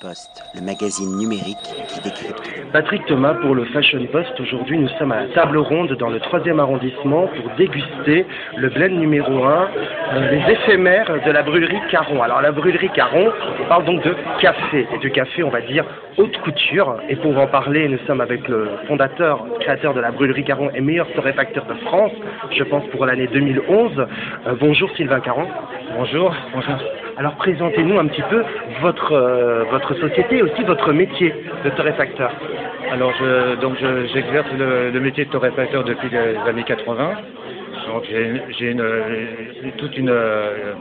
Post, le magazine numérique qui décrypte. Patrick Thomas pour le Fashion Post. Aujourd'hui, nous sommes à la table ronde dans le troisième arrondissement pour déguster le blend numéro 1, euh, les éphémères de la brûlerie Caron. Alors, la brûlerie Caron, on parle donc de café, et de café, on va dire, haute couture. Et pour en parler, nous sommes avec le fondateur, créateur de la brûlerie Caron et meilleur torréfacteur de France, je pense pour l'année 2011. Euh, bonjour Sylvain Caron. Bonjour. Bonjour. Alors présentez-nous un petit peu votre, euh, votre société et aussi votre métier de torréfacteur. Alors je, donc je- j'exerce le, le métier de torréfacteur depuis les années 80. Donc j'ai une, toute une euh,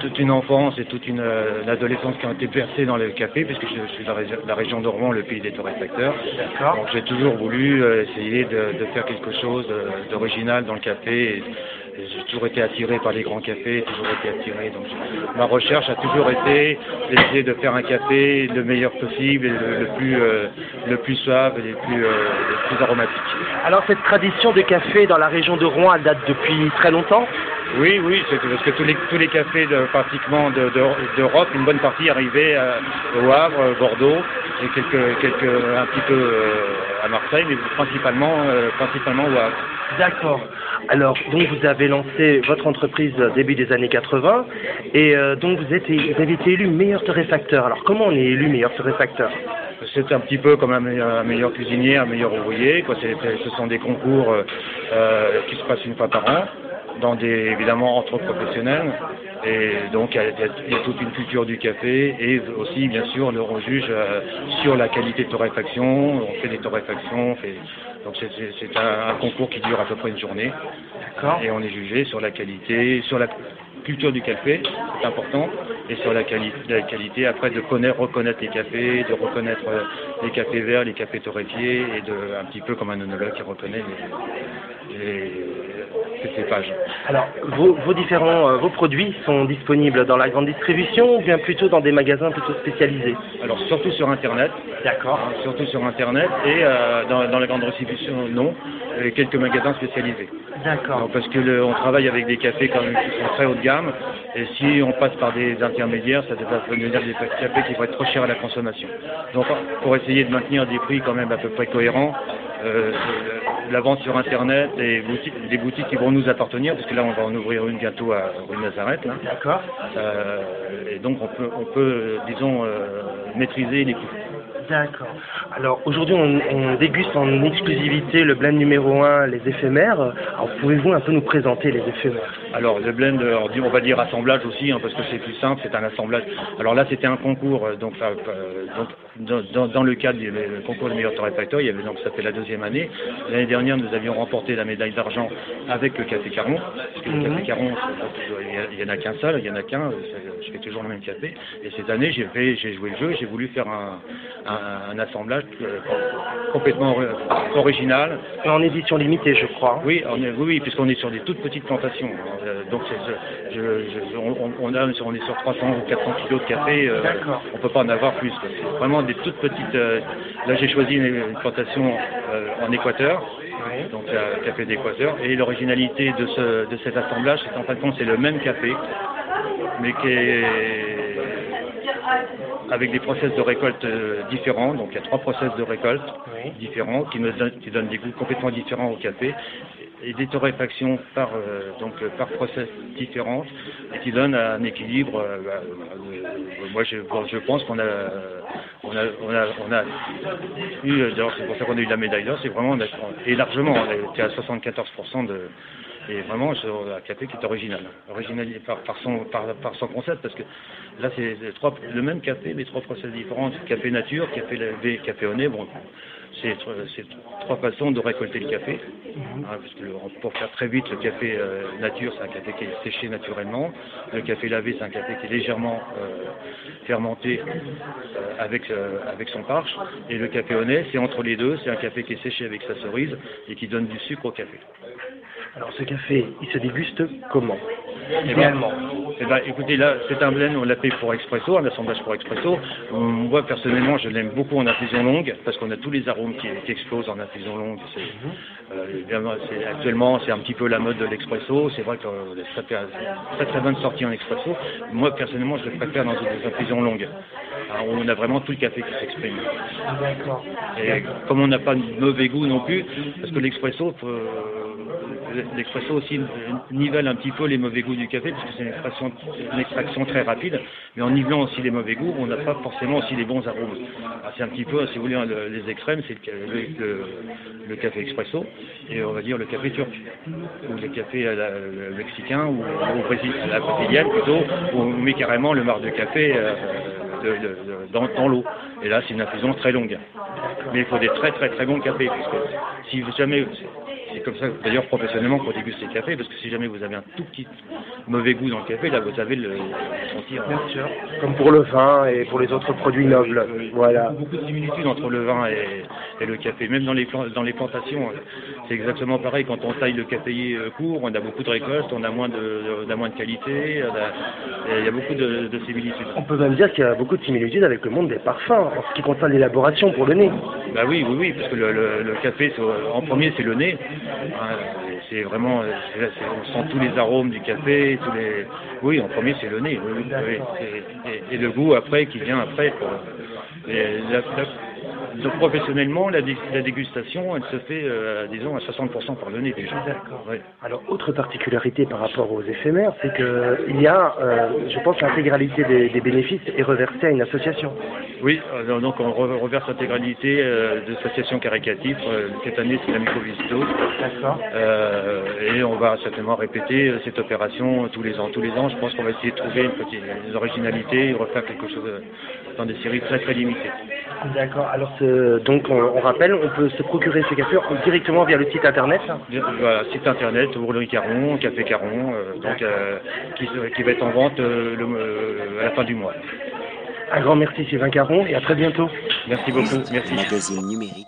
toute une enfance et toute une, euh, adolescence qui ont été bercées dans le café puisque je, je suis de la, région- la région de Rouen, le pays des torréfacteurs. Donc j'ai toujours voulu euh, essayer de, de faire quelque chose d'original dans le café. Et j'ai toujours été attiré par les grands cafés, toujours été attiré. Donc ma recherche a toujours été d'essayer de faire un café le meilleur possible, et le, le plus euh, le plus suave et le plus, euh, le plus aromatique. Alors cette tradition de café dans la région de Rouen, elle date depuis très longtemps? Oui, oui, c'est parce que tous les, tous les cafés de, pratiquement de- de- d'Europe, une bonne partie arrivaient à- au Havre, euh, Bordeaux, et quelques, quelques, un petit peu euh, à Marseille, mais principalement, euh, principalement au Havre. D'accord. Alors, donc vous avez lancé votre entreprise début des années 80 et euh, donc vous, avez été élu meilleur torréfacteur. Alors comment on est élu meilleur torréfacteur? C'est un petit peu comme un meilleur, un meilleur cuisinier, un meilleur ouvrier. Quoi. Ce sont des concours euh, euh, qui se passent une fois par an, dans des évidemment entre professionnels. Et donc il y, a, y toute une culture du café et aussi bien sûr le rejuge euh, sur la qualité de torréfaction. On fait des torréfactions, on fait- donc c'est- un, un concours qui dure à peu près une journée. Et on est jugé sur la qualité, sur la culture du café, c'est important, et sur la, quali- la qualité après de connaître, reconnaître les cafés, de reconnaître euh, les cafés verts, les cafés torréfiés, et de un petit peu comme un onologue qui reconnaît les, les, les cépages. Alors vos, vos différents euh, vos produits sont disponibles dans la grande distribution ou bien plutôt dans des magasins plutôt spécialisés? Alors surtout sur Internet, D'accord. hein, surtout sur Internet, et euh, dans, dans la grande distribution, non, et quelques magasins spécialisés. D'accord. Parce que le- on travaille avec des cafés quand même qui sont très haut de gamme, et si on passe par des intermédiaires, ça va devenir des cafés qui vont être trop chers à la consommation. Donc pour essayer de maintenir des prix quand même à peu près cohérents, euh, la vente sur Internet, des boutiques, des boutiques qui vont nous appartenir, parce que là on va en ouvrir une bientôt à rue Nazareth, là. D'accord. Euh, et donc on peut, on peut euh, disons, euh, maîtriser les coûts. D'accord. Alors aujourd'hui, on, on déguste en exclusivité le blend numéro 1, les éphémères. Alors pouvez-vous un peu nous présenter les éphémères? Alors le blend, euh, on va dire assemblage aussi, hein, parce que c'est plus simple, c'est un assemblage. Alors là, c'était un concours, euh, donc, euh, donc dans, le cadre du le concours de meilleur torréfacteur, il y avait donc ça fait la deuxième année. L'année dernière, nous avions remporté la médaille d'argent avec le café Caron, parce que le Mhm. café Caron, il y a- il y en a qu'un seul, il y en a qu'un. euh, Je fais toujours le même café. Et cette année, j'ai joué le jeu, j'ai voulu faire un, un- un assemblage complètement original, En édition limitée, je crois. oui, on est, oui, oui, puisqu'on est sur des toutes petites plantations. Donc, je- on, on a, on est sur 300 ou 400 kilos de café. euh, on peut pas en avoir plus. C'est vraiment des toutes petites. euh, là, j'ai choisi une, une plantation euh, en Équateur, Oui. donc café d'Équateur. Et l'originalité de, ce, de cet assemblage, c'est qu'en fin de compte, c'est le même café, mais qui est avec des process de récolte différents. Donc, il y a trois process de récolte Oui. différents qui, nous donnent, qui donnent des goûts complètement différents au café et des torréfactions par, euh, donc, euh, par process différentes et qui donnent un équilibre. euh, bah, moi, je, je pense qu'on a, on a, on a, on a eu, d'ailleurs, c'est pour ça qu'on a eu la médaille d'or, c'est vraiment, on et largement, on était à 74% de. Et vraiment, un café qui est original, original par, par son, par, par son concept, parce que là, c'est trois- le même café, mais trois process différents. Café nature, café lavé, café au nez. Bon, c'est trois façons de récolter le café. Hein, parce que le- pour faire très vite, le café euh, nature, c'est un café qui est séché naturellement. Le café lavé, c'est un café qui est légèrement euh, fermenté euh, avec, euh, avec son parche. Et le café au nez, c'est entre les deux. C'est un café qui est séché avec sa cerise et qui donne du sucre au café. Alors ce café, il se déguste comment Eh Idéalement. eh ben, écoutez, là, c'est un blend, on l'a fait pour expresso, un assemblage pour expresso. Euh, Moi, personnellement, je l'aime beaucoup en infusion longue, parce qu'on a tous les arômes qui, explosent en infusion longue. Euh, actuellement, c'est un petit peu la mode de l'expresso. C'est vrai que euh, ça fait une très très bonne sortie en expresso. Moi, personnellement, je le préfère dans des infusions longues. Alors, on a vraiment tout le café qui s'exprime. D'accord. Et comme on n'a pas de mauvais goût non plus, parce que l'expresso, peut- l'expresso aussi nivelle un petit peu les mauvais goûts du café, parce que c'est une extraction, une extraction très rapide, mais en nivelant aussi les mauvais goûts, on n'a pas forcément aussi les bons arômes. Alors, C'est un petit peu, si vous voulez, le- les extrêmes, c'est le, le- le café expresso, et on va dire le café turc, ou le café à la- le mexicain, ou au Brésil, à la brésilienne plutôt, où on met carrément le marc de café euh, de- de- dans, l'eau. Et là, c'est une infusion très longue. Mais il faut des très très très bons cafés, puisque si jamais, c'est comme ça d'ailleurs professionnellement qu'on déguste les cafés, parce que si jamais vous avez un tout petit mauvais goût dans le café, là vous savez le, sentir. Bien sûr. Comme pour le vin et pour les autres produits nobles. Voilà. Beaucoup de similitudes entre le vin et, et le café. Même dans les, dans les plantations, c'est exactement pareil. Quand on taille le caféier euh, court, on a beaucoup de récoltes, on a moins de, on a moins de qualité. a- il y a beaucoup de, de similitudes. On peut même dire qu'il y a beaucoup de similitudes avec le monde des parfums, en ce qui concerne l'élaboration pour le nez. Bah oui, oui, oui, parce que le, le- le café, en premier, c'est le nez. Hein, c'est vraiment, euh, on sent tous les arômes du café, tous les. Oui, en premier, c'est le nez. Oui, oui. Et, le goût après, qui vient après. Donc, professionnellement, la, la dégustation, elle se fait, euh, disons, à 60% par le nez déjà. D'accord. Ouais. Alors, autre particularité par rapport aux éphémères, c'est qu'il y a, euh, je pense, l'intégralité des, des bénéfices est reversée à une association. Oui, euh, donc on re- reverse l'intégralité de l'association caricative. Euh, cette année, c'est l'Amico Visto. D'accord. Et on va certainement répéter cette opération tous les ans. Tous les ans, je pense qu'on va essayer de trouver une petite des originalités et refaire quelque chose euh, dans des séries très très limitées. D'accord. Alors, ce- donc, on, on rappelle, on peut se procurer ces cafés directement via le site internet. Bien, Voilà, site internet, Ourlerie Caron, Café Caron, euh, donc euh, qui, qui va être en vente euh, le- euh, à la fin du mois. Un grand merci Sylvain Caron et à très bientôt. Merci beaucoup. Merci. Magazine numérique